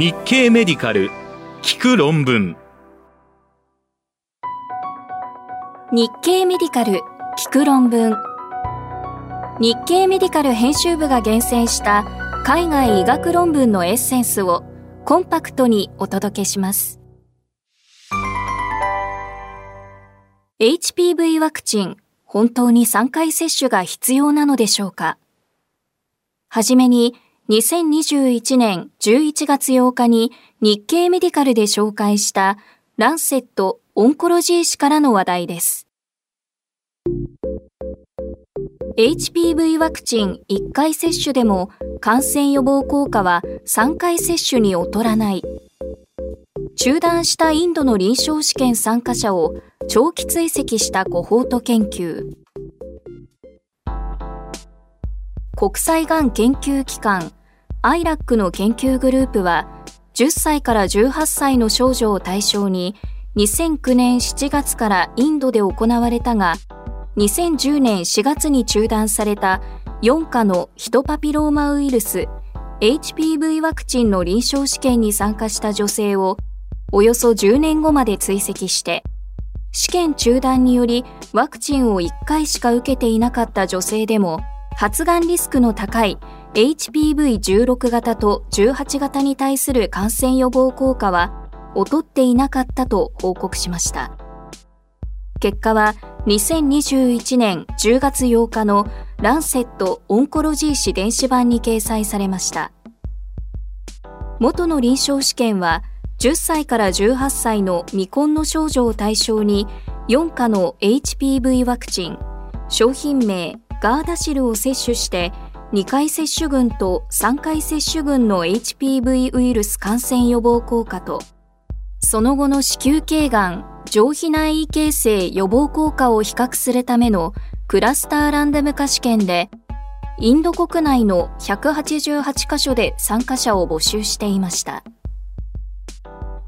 日経メディカル聞く論文。日経メディカル聞く論文。日経メディカル編集部が厳選した海外医学論文のエッセンスをコンパクトにお届けします。HPV ワクチン本当に3回接種が必要なのでしょうか？はじめに2021年11月8日に日経メディカルで紹介したランセットオンコロジー誌からの話題です。HPV ワクチン1回接種でも感染予防効果は3回接種に劣らない。中断したインドの臨床試験参加者を長期追跡したコホート研究。国際がん研究機関アイラックの研究グループは10歳から18歳の少女を対象に2009年7月からインドで行われたが2010年4月に中断された4価のヒトパピローマウイルス HPV ワクチンの臨床試験に参加した女性をおよそ10年後まで追跡して試験中断によりワクチンを1回しか受けていなかった女性でも発がんリスクの高い HPV16 型と18型に対する感染予防効果は劣っていなかったと報告しました。結果は2021年10月8日のランセット・オンコロジー誌電子版に掲載されました。元の臨床試験は10歳から18歳の未婚の少女を対象に4価の HPV ワクチン、商品名ガーダシルを接種して2回接種群と3回接種群の HPV ウイルス感染予防効果と、その後の子宮頸がん、上皮内異形成予防効果を比較するためのクラスターランダム化試験で、インド国内の188カ所で参加者を募集していました。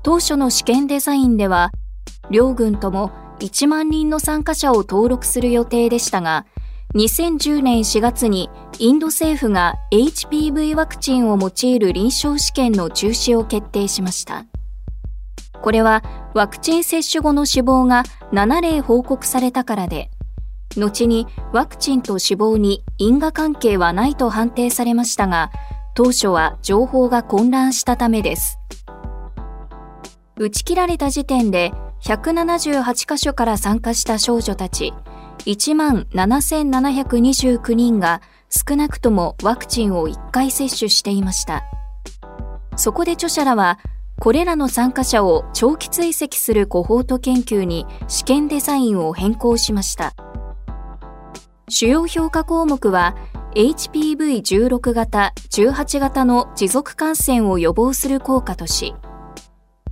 当初の試験デザインでは、両軍とも1万人の参加者を登録する予定でしたが、2010年4月にインド政府が HPV ワクチンを用いる臨床試験の中止を決定しました。これはワクチン接種後の死亡が7例報告されたからで、後にワクチンと死亡に因果関係はないと判定されましたが、当初は情報が混乱したためです。打ち切られた時点で178カ所から参加した少女たち1万7729人が少なくともワクチンを1回接種していました。そこで著者らは、これらの参加者を長期追跡するコホート研究に試験デザインを変更しました。主要評価項目は、HPV16 型、18型の持続感染を予防する効果とし、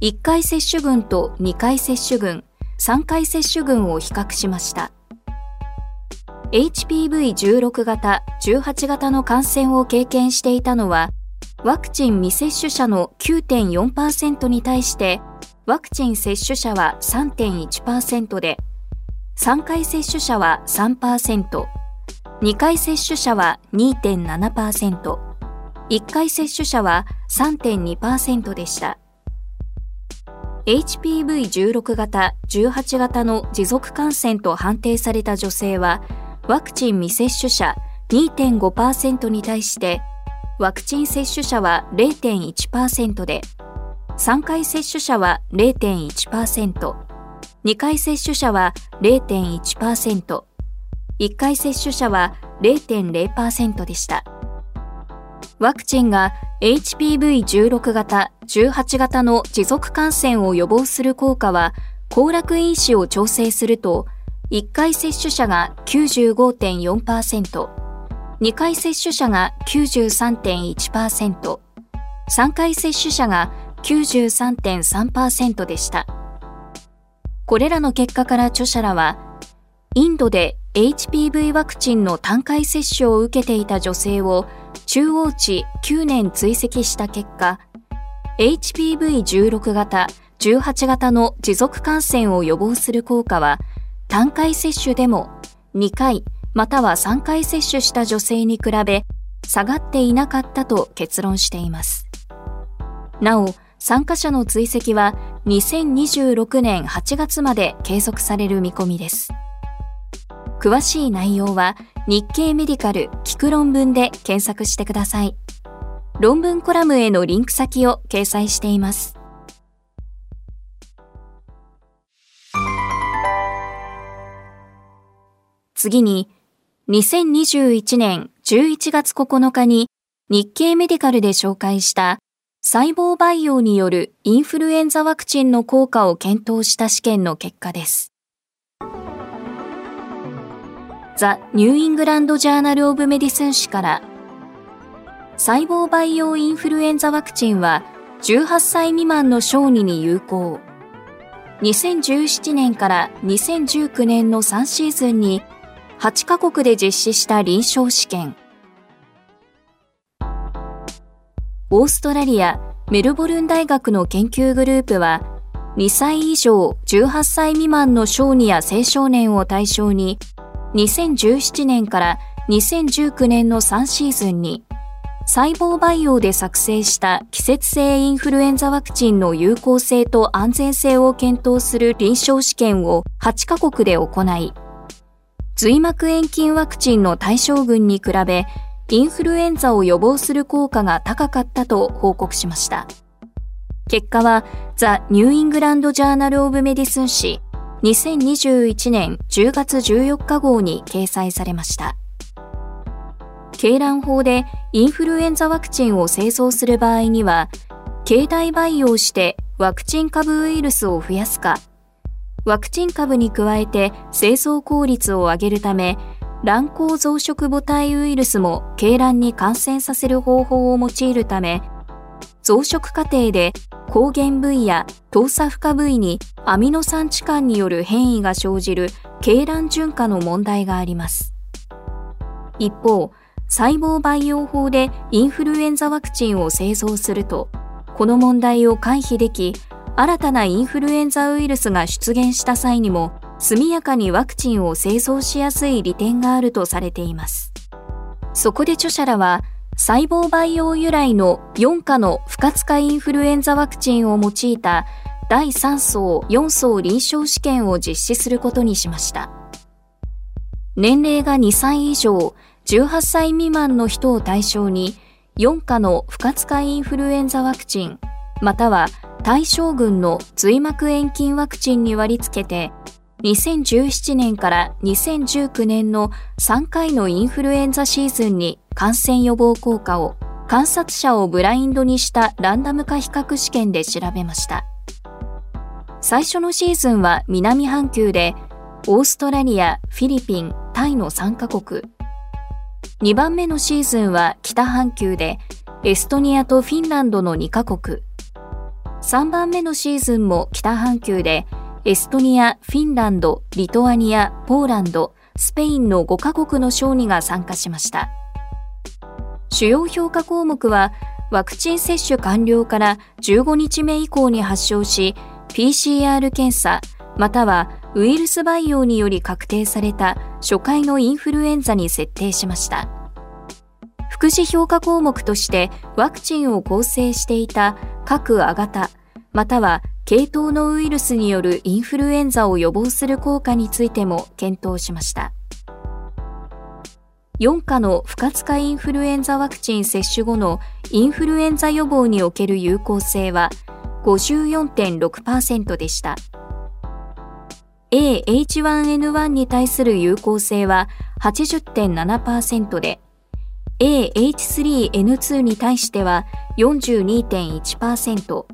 1回接種群と2回接種群、3回接種群を比較しました。HPV16 型、18型の感染を経験していたのは、ワクチン未接種者の9.4%に対して、ワクチン接種者は3.1%で、3回接種者は3%、2回接種者は2.7%、1回接種者は3.2%でした。HPV16 型、18型の持続感染と判定された女性は、ワクチン未接種者2.5%に対して、ワクチン接種者は0.1%で、3回接種者は0.1%、2回接種者は0.1%、1回接種者は0.0%でした。ワクチンが HPV16 型、18型の持続感染を予防する効果は、行楽因子を調整すると1回接種者が95.4%、2回接種者が93.1%、3回接種者が93.3%でした。これらの結果から著者らは、インドで HPV ワクチンの単回接種を受けていた女性を中央値9年追跡した結果、HPV16 型、18型の持続感染を予防する効果は単回接種でも2回または3回接種した女性に比べ下がっていなかったと結論しています。なお、参加者の追跡は2026年8月まで継続される見込みです。詳しい内容は日経メディカル聞く論文で検索してください。論文コラムへのリンク先を掲載しています。次に、2021年11月9日に日経メディカルで紹介した細胞培養によるインフルエンザワクチンの効果を検討した試験の結果です。 The New England Journal of Medicine 誌から細胞培養インフルエンザワクチンは18歳未満の小児に有効。2017年から2019年の3シーズンに8カ国で実施した臨床試験。オーストラリア・メルボルン大学の研究グループは、2歳以上18歳未満の小児や青少年を対象に、2017年から2019年の3シーズンに、細胞培養で作成した季節性インフルエンザワクチンの有効性と安全性を検討する臨床試験を8カ国で行い、髄膜炎菌ワクチンの対照群に比べ、インフルエンザを予防する効果が高かったと報告しました。結果は、 The New England Journal of Medicine 誌2021年10月14日号に掲載されました。鶏卵法でインフルエンザワクチンを製造する場合には、継代培養してワクチン株ウイルスを増やすか、ワクチン株に加えて製造効率を上げるため、卵胞増殖母体ウイルスも鶏卵に感染させる方法を用いるため、増殖過程で抗原部位や糖鎖負荷部位にアミノ酸置換による変異が生じる鶏卵純化の問題があります。一方、細胞培養法でインフルエンザワクチンを製造すると、この問題を回避でき、新たなインフルエンザウイルスが出現した際にも速やかにワクチンを製造しやすい利点があるとされています。そこで著者らは細胞培養由来の4価の不活化インフルエンザワクチンを用いた第3層4層臨床試験を実施することにしました。年齢が2歳以上18歳未満の人を対象に4価の不活化インフルエンザワクチンまたは対象群の髄膜炎菌ワクチンに割り付けて、2017年から2019年の3回のインフルエンザシーズンに感染予防効果を観察者をブラインドにしたランダム化比較試験で調べました。最初のシーズンは南半球で、オーストラリア、フィリピン、タイの3カ国。2番目のシーズンは北半球で、エストニアとフィンランドの2カ国。3番目のシーズンも北半球で、エストニア、フィンランド、リトアニア、ポーランド、スペインの5カ国の小児が参加しました。主要評価項目は、ワクチン接種完了から15日目以降に発症し、PCR 検査、またはウイルス培養により確定された初回のインフルエンザに設定しました。副次評価項目としてワクチンを構成していた各亜型、または系統のウイルスによるインフルエンザを予防する効果についても検討しました。4価の不活化インフルエンザワクチン接種後のインフルエンザ予防における有効性は54.6%でした。AH1N1 に対する有効性は80.7%で、AH3N2 に対しては42.1%、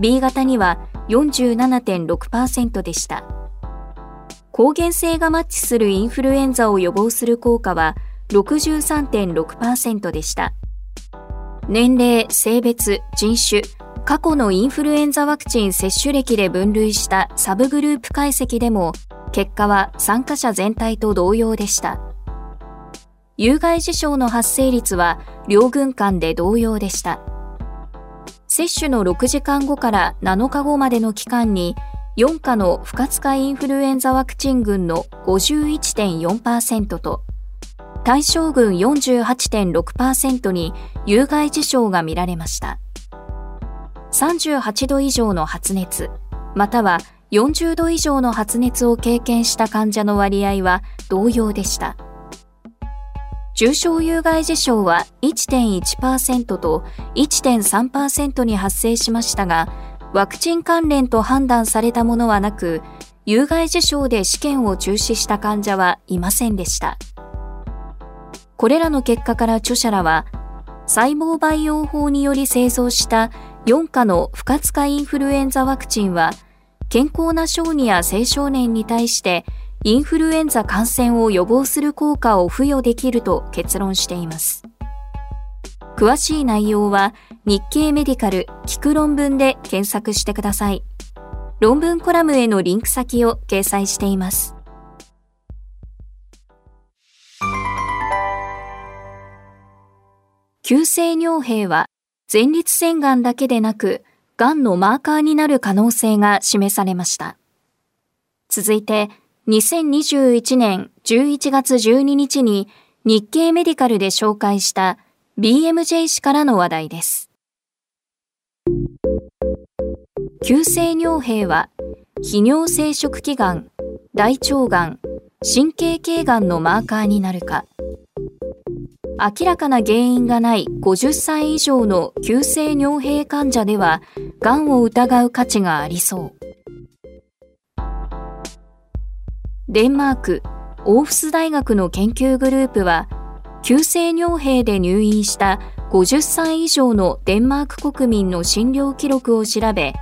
B 型には47.6%でした。抗原性がマッチするインフルエンザを予防する効果は63.6%でした。年齢、性別、人種、過去のインフルエンザワクチン接種歴で分類したサブグループ解析でも結果は参加者全体と同様でした。有害事象の発生率は両軍間で同様でした。接種の6時間後から7日後までの期間に4価の不活化インフルエンザワクチン群の51.4%と対象群48.6%に有害事象が見られました。38度以上の発熱、または40度以上の発熱を経験した患者の割合は同様でした。重症有害事象は1.1%と1.3%に発生しましたが、ワクチン関連と判断されたものはなく、有害事象で試験を中止した患者はいませんでした。これらの結果から著者らは、細胞培養法により製造した4価の不活化インフルエンザワクチンは、健康な小児や青少年に対してインフルエンザ感染を予防する効果を付与できると結論しています。詳しい内容は日経メディカル聞く論文で検索してください。論文コラムへのリンク先を掲載しています。急性尿閉は前立腺がんだけでなく、がんのマーカーになる可能性が示されました。続いて、2021年11月12日に日経メディカルで紹介した BMJ 氏からの話題です。急性尿閉は、泌尿生殖器がん、大腸がん、神経系がんのマーカーになるか、明らかな原因がない50歳以上の急性尿閉患者では、がんを疑う価値がありそう。デンマーク、オーフス大学の研究グループは、急性尿閉で入院した50歳以上のデンマーク国民の診療記録を調べ、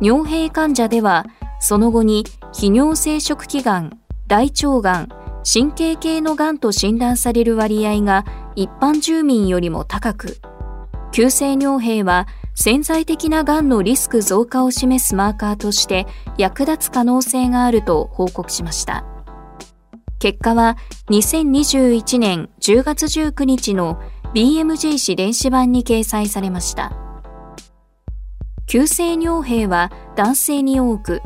尿閉患者では、その後に泌尿生殖器がん、大腸がん、神経系のがんと診断される割合が一般住民よりも高く、急性尿閉は潜在的ながんのリスク増加を示すマーカーとして役立つ可能性があると報告しました。結果は2021年10月19日の BMJ 誌電子版に掲載されました。急性尿閉は男性に多く、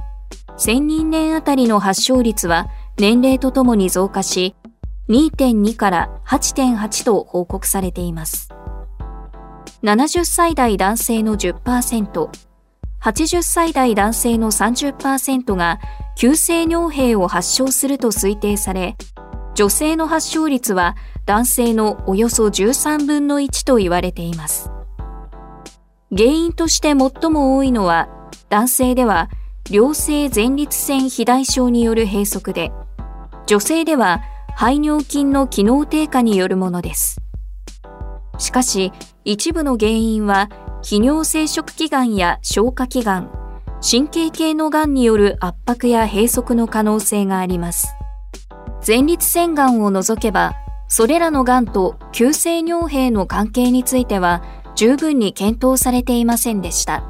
1000人年あたりの発症率は年齢とともに増加し、2.2から8.8と報告されています。70歳代男性の10%、80歳代男性の30%が急性尿閉を発症すると推定され、女性の発症率は男性のおよそ13分の1と言われています。原因として最も多いのは、男性では良性前立腺肥大症による閉塞で、女性では排尿筋の機能低下によるものです。しかし、一部の原因は、泌尿生殖器がんや消化器がん、神経系のがんによる圧迫や閉塞の可能性があります。前立腺がんを除けば、それらのがんと急性尿閉の関係については十分に検討されていませんでした。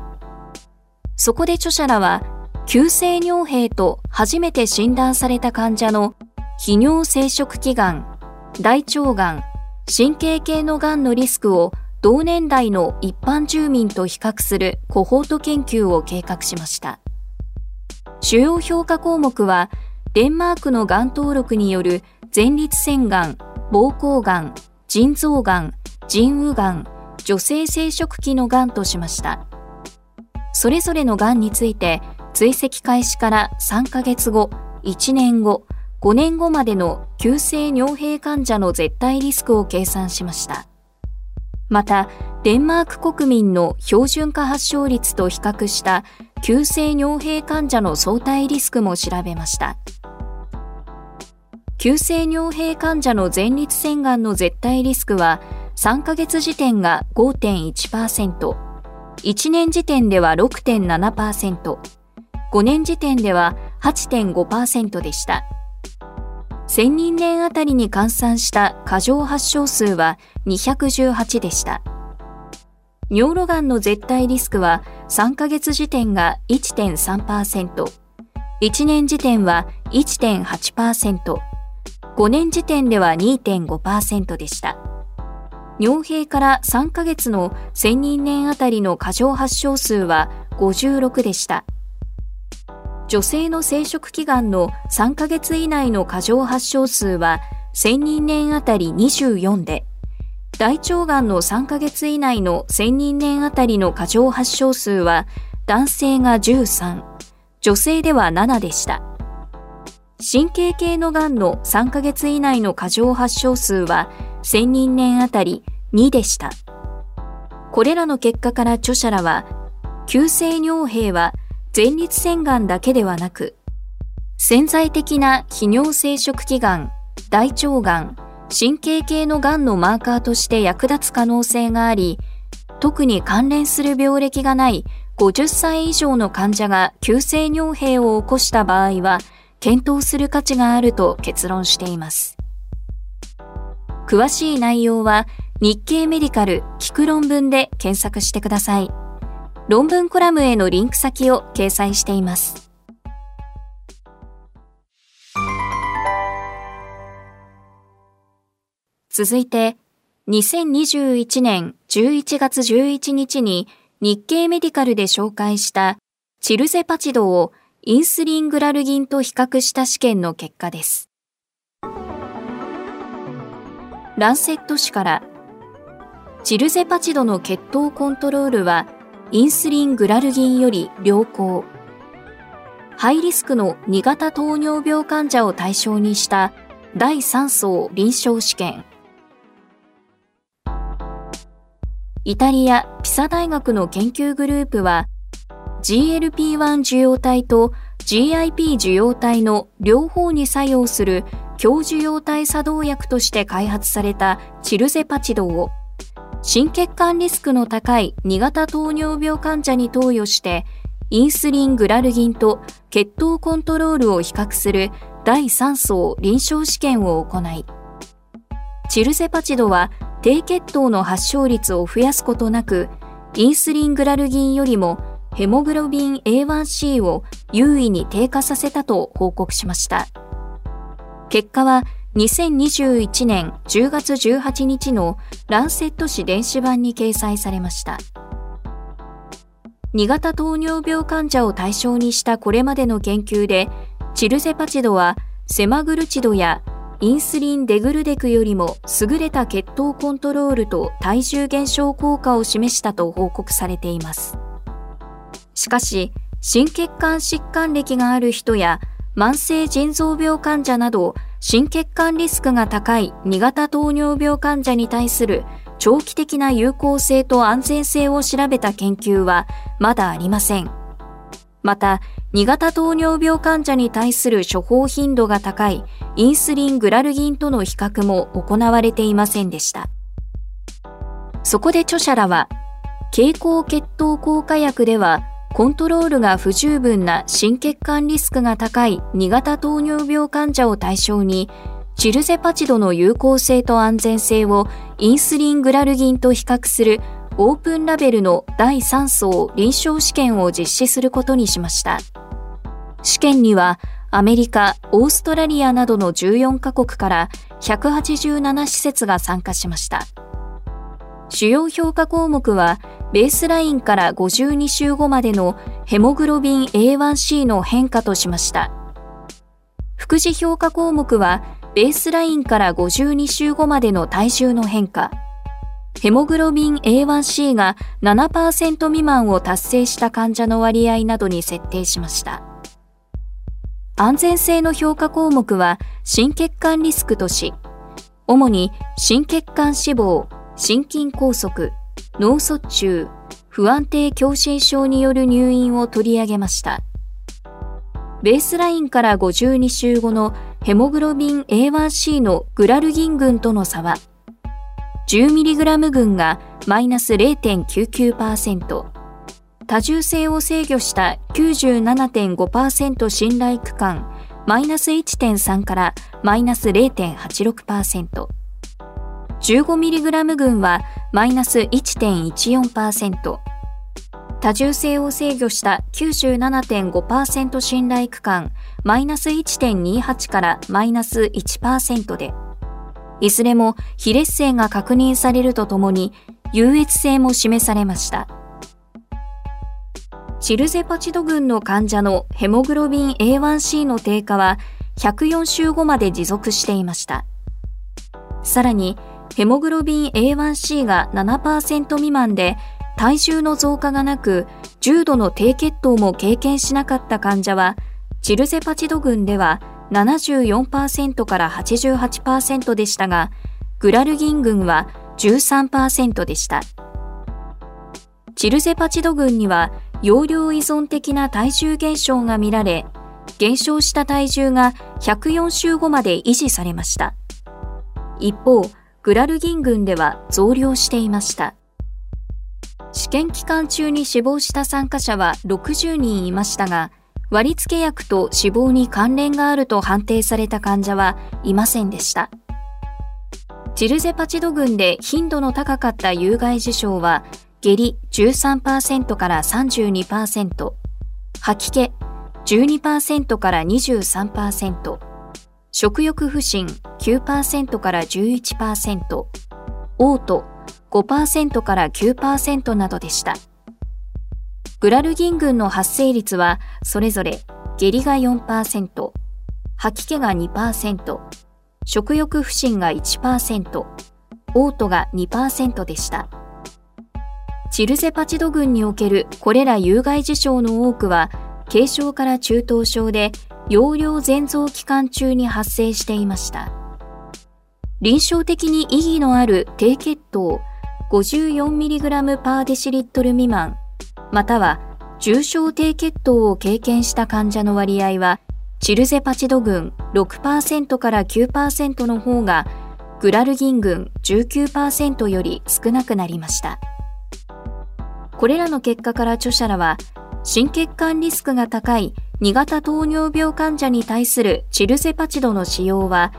そこで著者らは、急性尿閉と初めて診断された患者の泌尿生殖器がん、大腸がん、神経系のがんのリスクを同年代の一般住民と比較するコホート研究を計画しました。主要評価項目は、デンマークのがん登録による前立腺がん、膀胱がん、腎臓がん、腎右がん、女性生殖器のがんとしました。それぞれのがんについて追跡開始から3ヶ月後、1年後、5年後までの急性尿閉患者の絶対リスクを計算しました。また、デンマーク国民の標準化発症率と比較した急性尿閉患者の相対リスクも調べました。急性尿閉患者の前立腺がんの絶対リスクは3ヶ月時点が5.1%、1年時点では6.7%、5年時点では8.5%でした。1000人年あたりに換算した過剰発症数は218でした。尿路がんの絶対リスクは3ヶ月時点が1.3%、1年時点は1.8%、5年時点では2.5%でした。尿閉から3ヶ月の1000人年あたりの過剰発症数は56でした。女性の生殖器がんの3ヶ月以内の過剰発症数は1000人年あたり24で、大腸がんの3ヶ月以内の1000人年あたりの過剰発症数は男性が13、女性では7でした。神経系のがんの3ヶ月以内の過剰発症数は1000人年あたり2でした。これらの結果から著者らは、急性尿閉は前立腺がんだけではなく、潜在的な泌尿生殖器がん、大腸がん、神経系のがんのマーカーとして役立つ可能性があり、特に関連する病歴がない50歳以上の患者が急性尿閉を起こした場合は、検討する価値があると結論しています。詳しい内容は日経メディカル聞く論文で検索してください。論文コラムへのリンク先を掲載しています。続いて、2021年11月11日に日経メディカルで紹介したチルゼパチドをインスリングラルギンと比較した試験の結果です。ランセット紙からチルゼパチドの血糖コントロールはインスリングラルギンより良好。ハイリスクの2型糖尿病患者を対象にした第3層臨床試験。イタリア・ピサ大学の研究グループは GLP-1 受容体と GIP 受容体の両方に作用する強受容体作動薬として開発されたチルゼパチドを心血管リスクの高い2型糖尿病患者に投与してインスリングラルギンと血糖コントロールを比較する第3層臨床試験を行いチルゼパチドは低血糖の発症率を増やすことなく、インスリングラルギンよりもヘモグロビン A1C を優位に低下させたと報告しました。結果は2021年10月18日のランセット紙電子版に掲載されました。2型糖尿病患者を対象にしたこれまでの研究で、チルゼパチドはセマグルチドやインスリンデグルデクよりも優れた血糖コントロールと体重減少効果を示したと報告されています。しかし、心血管疾患歴がある人や慢性腎臓病患者など心血管リスクが高い2型糖尿病患者に対する長期的な有効性と安全性を調べた研究はまだありません。また、2型糖尿病患者に対する処方頻度が高いインスリングラルギンとの比較も行われていませんでした。そこで著者らは、経口血糖効果薬ではコントロールが不十分な心血管リスクが高い2型糖尿病患者を対象にチルゼパチドの有効性と安全性をインスリングラルギンと比較するオープンラベルの第3層臨床試験を実施することにしました。試験にはアメリカ、オーストラリアなどの14カ国から187施設が参加しました。主要評価項目は、ベースラインから52週後までのヘモグロビン A1C の変化としました。副次評価項目は、ベースラインから52週後までの体重の変化、ヘモグロビン A1C が7%未満を達成した患者の割合などに設定しました。安全性の評価項目は心血管リスクとし、主に心血管死亡、心筋梗塞、脳卒中、不安定狭心症による入院を取り上げました。ベースラインから52週後のヘモグロビン A1C のグラルギン群との差は、10mg 群がマイナス0.99%、多重性を制御した97.5%信頼区間マイナス1.3からマイナス0.86%。15mg 群はマイナス1.14%。多重性を制御した97.5%信頼区間マイナス1.28からマイナス1%で、いずれも非劣性が確認されるとともに優越性も示されました。チルゼパチド群の患者のヘモグロビン A1C の低下は104週後まで持続していました。さらに、ヘモグロビン A1C が7%未満で体重の増加がなく重度の低血糖も経験しなかった患者はチルゼパチド群では74%から88%でしたがグラルギン群は13%でした。チルゼパチド群には容量依存的な体重減少が見られ、減少した体重が104週後まで維持されました。一方、グラルギン群では増量していました。試験期間中に死亡した参加者は60人いましたが、割付薬と死亡に関連があると判定された患者はいませんでした。チルゼパチド群で頻度の高かった有害事象は下痢13%から32%、吐き気12%から23%、食欲不振9%から11%、嘔吐5%から9%などでした。グラルギン群の発生率はそれぞれ下痢が4%、吐き気が2%、食欲不振が1%、嘔吐が2%でした。チルゼパチド群におけるこれら有害事象の多くは、軽症から中等症で、容量全増期間中に発生していました。臨床的に意義のある低血糖 54mg パーデシリットル未満、または重症低血糖を経験した患者の割合は、チルゼパチド群6%から9%の方が、グラルギン群19%より少なくなりました。これらの結果から著者らは、心血管リスクが高い2型糖尿病患者に対するチルセパチドの使用は、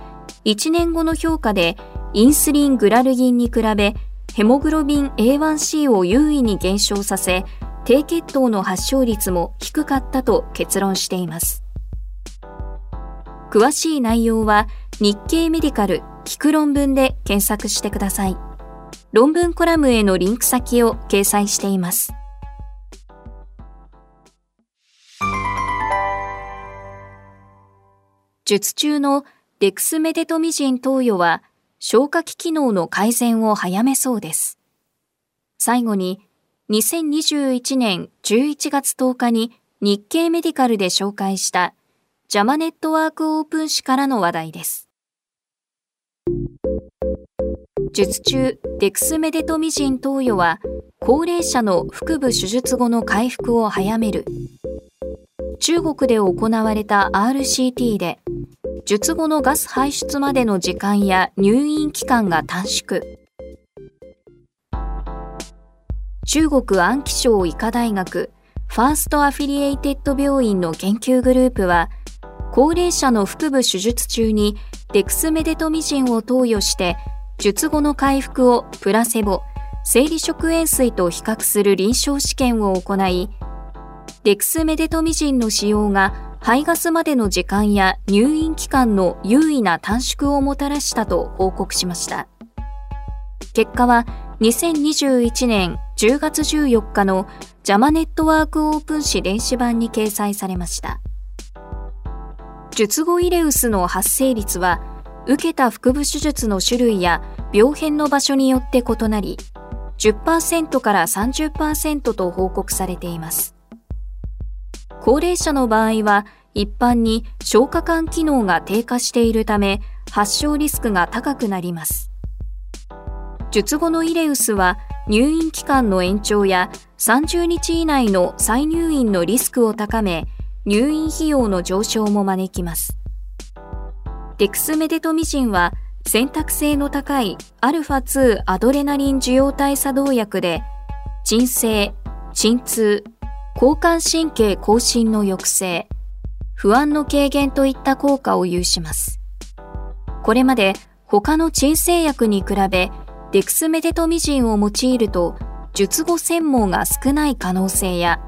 1年後の評価でインスリングラルギンに比べ、ヘモグロビン A1C を優位に減少させ、低血糖の発症率も低かったと結論しています。詳しい内容は日経メディカル聞く論文で検索してください。論文コラムへのリンク先を掲載しています。術中のデクスメデトミジン投与は消化器機能の改善を早めそうです。最後に、2021年11月10日に日経メディカルで紹介したジャマネットワークオープン誌からの話題です。術中デクスメデトミジン投与は高齢者の腹部手術後の回復を早める中国で行われた RCT で術後のガス排出までの時間や入院期間が短縮。中国安徽省医科大学ファーストアフィリエイテッド病院の研究グループは高齢者の腹部手術中にデクスメデトミジンを投与して術後の回復をプラセボ、生理食塩水と比較する臨床試験を行い、デクスメデトミジンの使用が排ガスまでの時間や入院期間の優位な短縮をもたらしたと報告しました。結果は2021年10月14日のジャマネットワークオープン誌電子版に掲載されました。術後イレウスの発生率は受けた腹部手術の種類や病変の場所によって異なり、10%から30%と報告されています。高齢者の場合は一般に消化管機能が低下しているため発症リスクが高くなります。術後のイレウスは入院期間の延長や30日以内の再入院のリスクを高め入院費用の上昇も招きます。デクスメデトミジンは選択性の高いアルファ2アドレナリン受容体作動薬で、鎮静、鎮痛、交感神経更新の抑制、不安の軽減といった効果を有します。これまで他の鎮静薬に比べ、デクスメデトミジンを用いると、術後専門が少ない可能性や、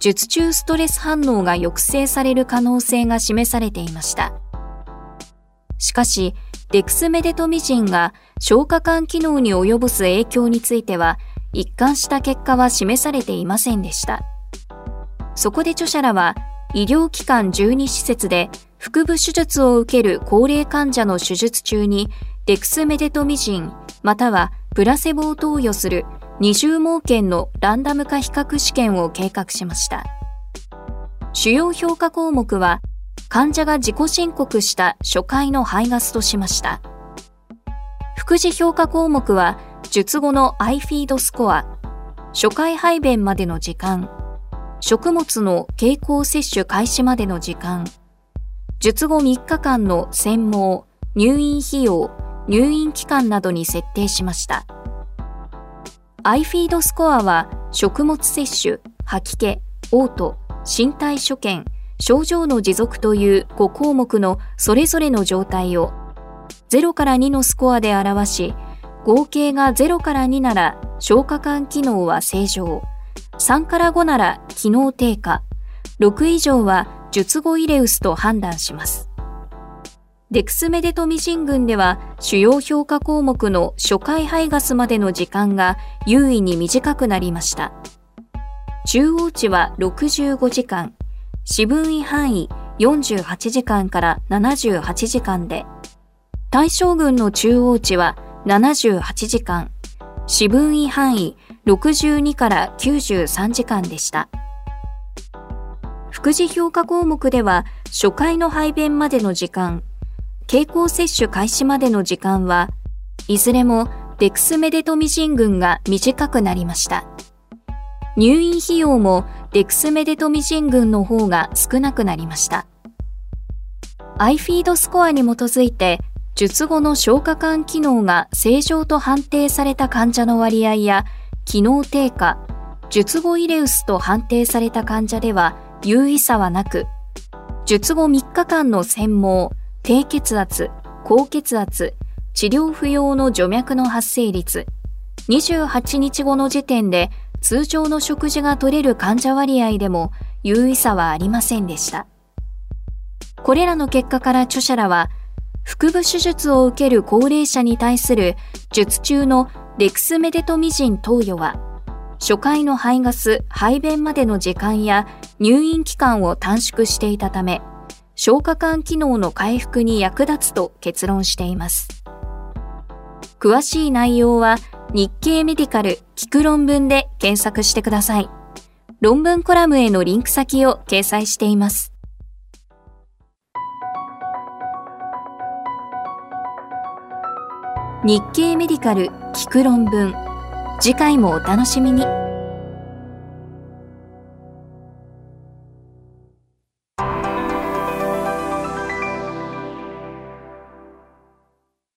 術中ストレス反応が抑制される可能性が示されていました。しかし、デクスメデトミジンが消化管機能に及ぼす影響については、一貫した結果は示されていませんでした。そこで著者らは、医療機関12施設で腹部手術を受ける高齢患者の手術中にデクスメデトミジンまたはプラセボを投与する二重盲検のランダム化比較試験を計画しました。主要評価項目は患者が自己申告した初回の排ガスとしました。副次評価項目は術後の iFeed スコア、初回排便までの時間、食物の経口摂取開始までの時間、術後3日間の専門、入院費用、入院期間などに設定しました。iFeed スコアは食物摂取、吐き気、嘔吐、身体所見、症状の持続という5項目のそれぞれの状態を0から2のスコアで表し、合計が0から2なら消化管機能は正常、3から5なら機能低下、6以上は術後イレウスと判断します。デクスメデトミシン群では主要評価項目の初回排ガスまでの時間が優位に短くなりました。中央値は65時間、四分位範囲48時間から78時間で、対象群の中央値は78時間、四分位範囲62から93時間でした。副次評価項目では初回の排便までの時間、経口摂取開始までの時間はいずれもデクスメデトミジン群が短くなりました。入院費用もデクスメデトミジン群の方が少なくなりました。iFeed スコアに基づいて、術後の消化管機能が正常と判定された患者の割合や、機能低下、術後イレウスと判定された患者では有意差はなく、術後3日間の専門、低血圧、高血圧、治療不要の除脈の発生率、28日後の時点で通常の食事が取れる患者割合でも優位差はありませんでした。これらの結果から著者らは、腹部手術を受ける高齢者に対する術中のレクスメデトミジン投与は、初回の排ガス、排便までの時間や入院期間を短縮していたため、消化管機能の回復に役立つと結論しています。詳しい内容は日経メディカル聞く論文で検索してください。論文コラムへのリンク先を掲載しています。日経メディカル聞く論文次回もお楽しみに。